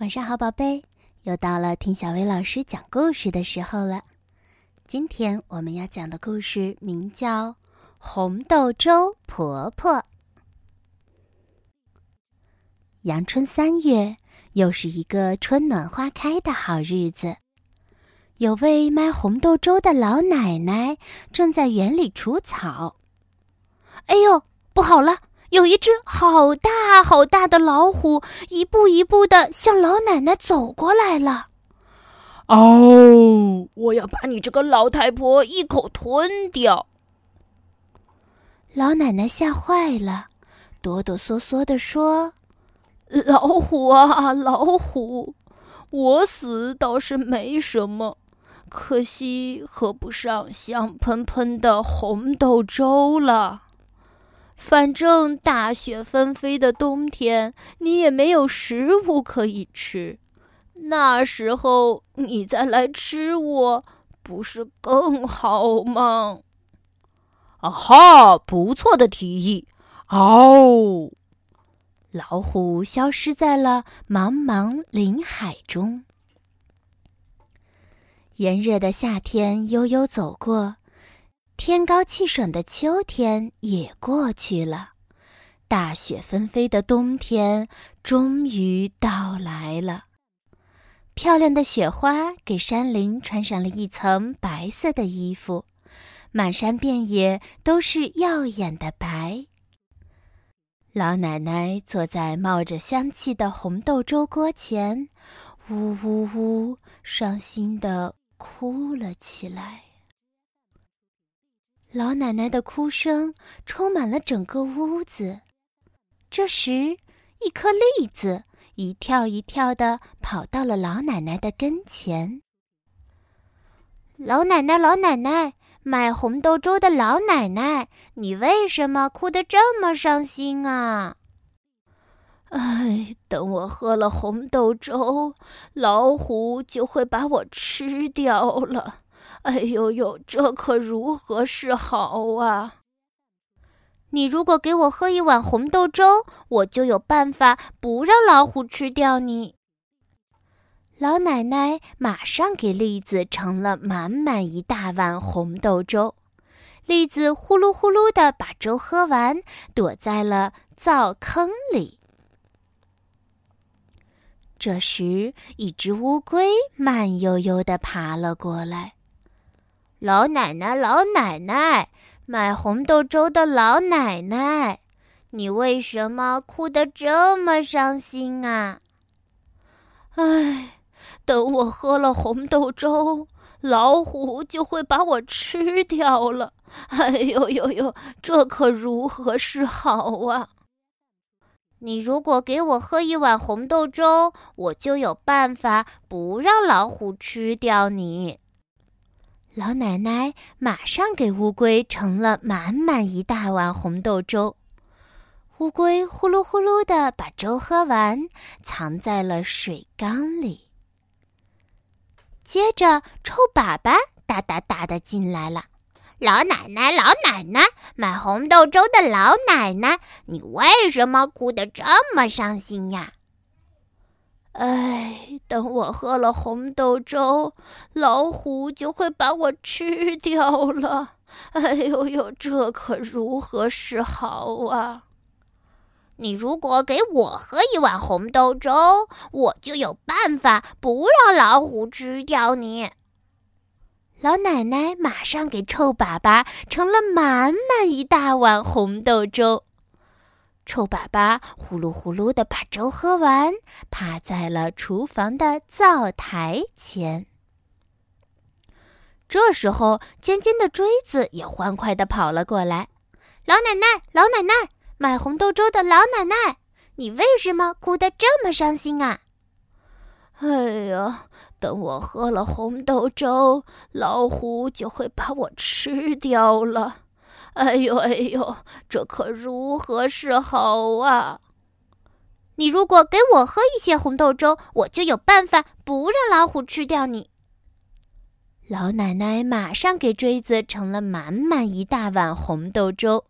晚上好，宝贝，又到了听小薇老师讲故事的时候了。今天我们要讲的故事名叫《红豆粥婆婆》。阳春三月，又是一个春暖花开的好日子。有位卖红豆粥的老奶奶正在园里除草。哎呦，不好了！有一只好大好大的老虎，一步一步的向老奶奶走过来了。哦，我要把你这个老太婆一口吞掉！老奶奶吓坏了，哆哆嗦嗦的说：“老虎啊，老虎，我死倒是没什么，可惜喝不上香喷喷的红豆粥了。”反正大雪纷飞的冬天，你也没有食物可以吃，那时候你再来吃我，不是更好吗？啊哈，不错的提议！哦，老虎消失在了茫茫林海中。炎热的夏天悠悠走过。天高气爽的秋天也过去了，大雪纷飞的冬天终于到来了。漂亮的雪花给山林穿上了一层白色的衣服，满山遍野都是耀眼的白。老奶奶坐在冒着香气的红豆粥锅前，呜呜呜，伤心的哭了起来。老奶奶的哭声充满了整个屋子。这时，一颗栗子一跳一跳的跑到了老奶奶的跟前。老奶奶，老奶奶，卖红豆粥的老奶奶，你为什么哭得这么伤心啊？哎，等我喝了红豆粥，老虎就会把我吃掉了。哎呦呦，这可如何是好啊！你如果给我喝一碗红豆粥，我就有办法不让老虎吃掉你。老奶奶马上给栗子盛了满满一大碗红豆粥，栗子呼噜呼噜的把粥喝完，躲在了灶坑里。这时，一只乌龟慢悠悠的爬了过来。老奶奶，老奶奶，买红豆粥的老奶奶，你为什么哭得这么伤心啊？唉，等我喝了红豆粥，老虎就会把我吃掉了。哎呦呦呦，这可如何是好啊？你如果给我喝一碗红豆粥，我就有办法不让老虎吃掉你。老奶奶马上给乌龟盛了满满一大碗红豆粥，乌龟呼噜呼噜的把粥喝完，藏在了水缸里。接着，臭粑粑哒哒哒的进来了。老奶奶，老奶奶，买红豆粥的老奶奶，你为什么哭得这么伤心呀？等我喝了红豆粥，老虎就会把我吃掉了。哎呦呦，这可如何是好啊！你如果给我喝一碗红豆粥，我就有办法不让老虎吃掉你。老奶奶马上给臭粑粑盛了满满一大碗红豆粥。臭粑粑呼噜呼噜的把粥喝完，趴在了厨房的灶台前。这时候，尖尖的锥子也欢快的跑了过来。老奶奶，老奶奶，卖红豆粥的老奶奶，你为什么哭得这么伤心啊？哎呀，等我喝了红豆粥，老虎就会把我吃掉了。哎呦哎呦，这可如何是好啊！你如果给我喝一些红豆粥，我就有办法不让老虎吃掉你。老奶奶马上给锥子盛了满满一大碗红豆粥，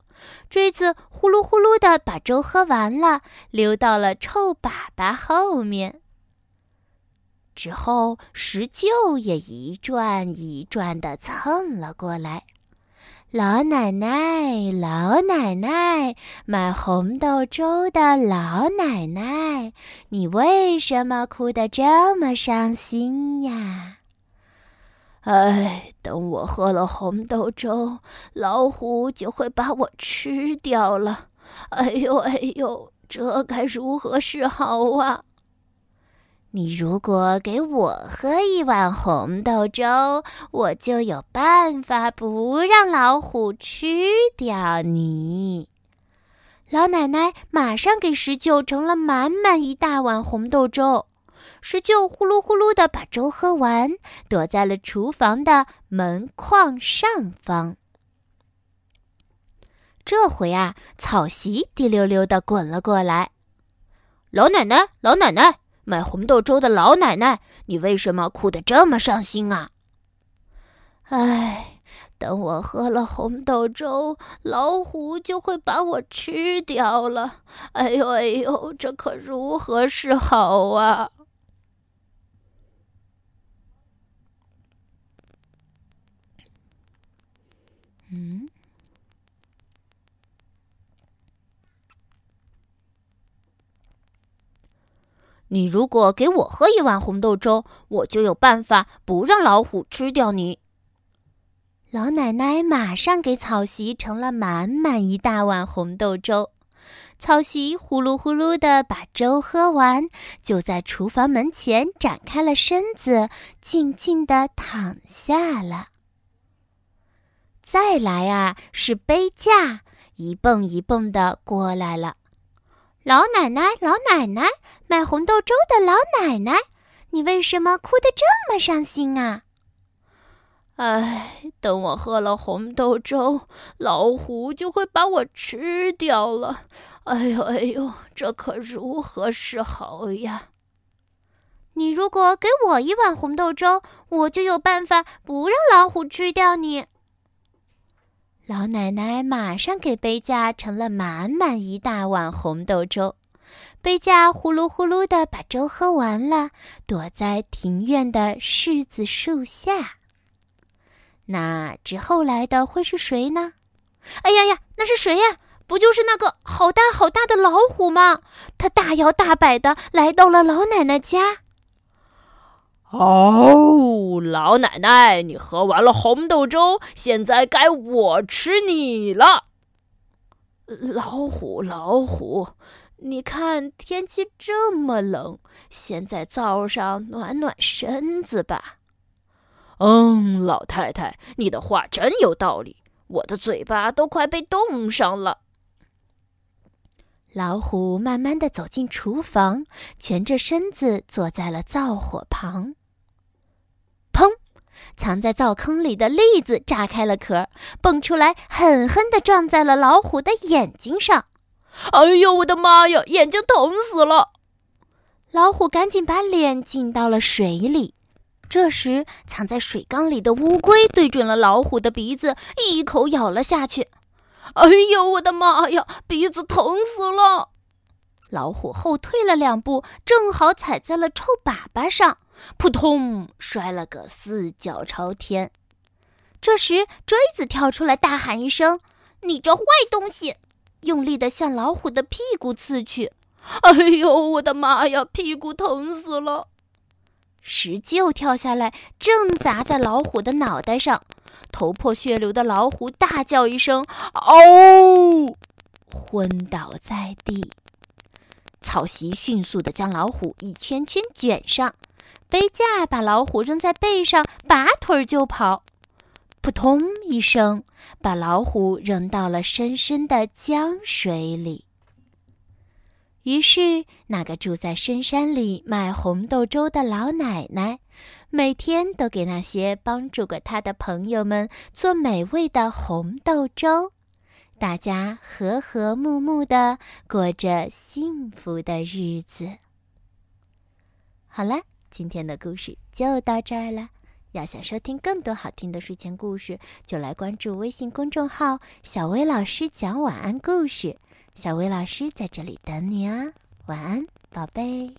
锥子呼噜呼噜的把粥喝完了，溜到了臭粑粑后面。之后，石臼也一转一转的蹭了过来。老奶奶，老奶奶，卖红豆粥的老奶奶，你为什么哭得这么伤心呀？哎，等我喝了红豆粥，老虎就会把我吃掉了。哎呦哎呦，这该如何是好啊？你如果给我喝一碗红豆粥，我就有办法不让老虎吃掉你。老奶奶马上给石臼盛了满满一大碗红豆粥，石臼呼噜呼噜的把粥喝完，躲在了厨房的门框上方。这回啊，草席滴溜溜的滚了过来。老奶奶，老奶奶。买红豆粥的老奶奶，你为什么哭得这么伤心啊？唉，等我喝了红豆粥，老虎就会把我吃掉了。哎呦哎呦，这可如何是好啊？嗯。你如果给我喝一碗红豆粥，我就有办法不让老虎吃掉你。老奶奶马上给草席盛了满满一大碗红豆粥，草席呼噜呼噜的把粥喝完，就在厨房门前展开了身子，静静的躺下了。再来啊，是杯架一蹦一蹦的过来了。老奶奶，老奶奶，卖红豆粥的老奶奶，你为什么哭得这么伤心啊？唉，等我喝了红豆粥，老虎就会把我吃掉了。哎呦哎呦，这可如何是好呀？你如果给我一碗红豆粥，我就有办法不让老虎吃掉你。老奶奶马上给杯架盛了满满一大碗红豆粥，杯架呼噜呼噜的把粥喝完了，躲在庭院的柿子树下。那之后来的会是谁呢？哎呀呀，那是谁呀？不就是那个好大好大的老虎吗？它大摇大摆的来到了老奶奶家。哦，老奶奶，你喝完了红豆粥，现在该我吃你了。老虎，老虎，你看天气这么冷，先在灶上暖暖身子吧。嗯，老太太，你的话真有道理，我的嘴巴都快被冻上了。老虎慢慢的走进厨房，蜷着身子坐在了灶火旁。藏在灶坑里的栗子炸开了壳，蹦出来，狠狠地撞在了老虎的眼睛上。哎呦，我的妈呀，眼睛疼死了！老虎赶紧把脸浸到了水里。这时，藏在水缸里的乌龟对准了老虎的鼻子，一口咬了下去。哎呦，我的妈呀，鼻子疼死了！老虎后退了两步，正好踩在了臭粑粑上。扑通，摔了个四脚朝天。这时，锥子跳出来，大喊一声：“你这坏东西！”用力的向老虎的屁股刺去。哎呦，我的妈呀，屁股疼死了！石臼跳下来，正砸在老虎的脑袋上。头破血流的老虎大叫一声：“嗷！”昏倒在地。草席迅速的将老虎一圈圈卷上。背架把老虎扔在背上，拔腿就跑，扑通一声，把老虎扔到了深深的江水里。于是，那个住在深山里卖红豆粥的老奶奶，每天都给那些帮助过她的朋友们做美味的红豆粥，大家和和睦睦的过着幸福的日子。好了。今天的故事就到这儿了。要想收听更多好听的睡前故事，就来关注微信公众号“小薇老师讲晚安故事”。小薇老师在这里等你啊，晚安，宝贝。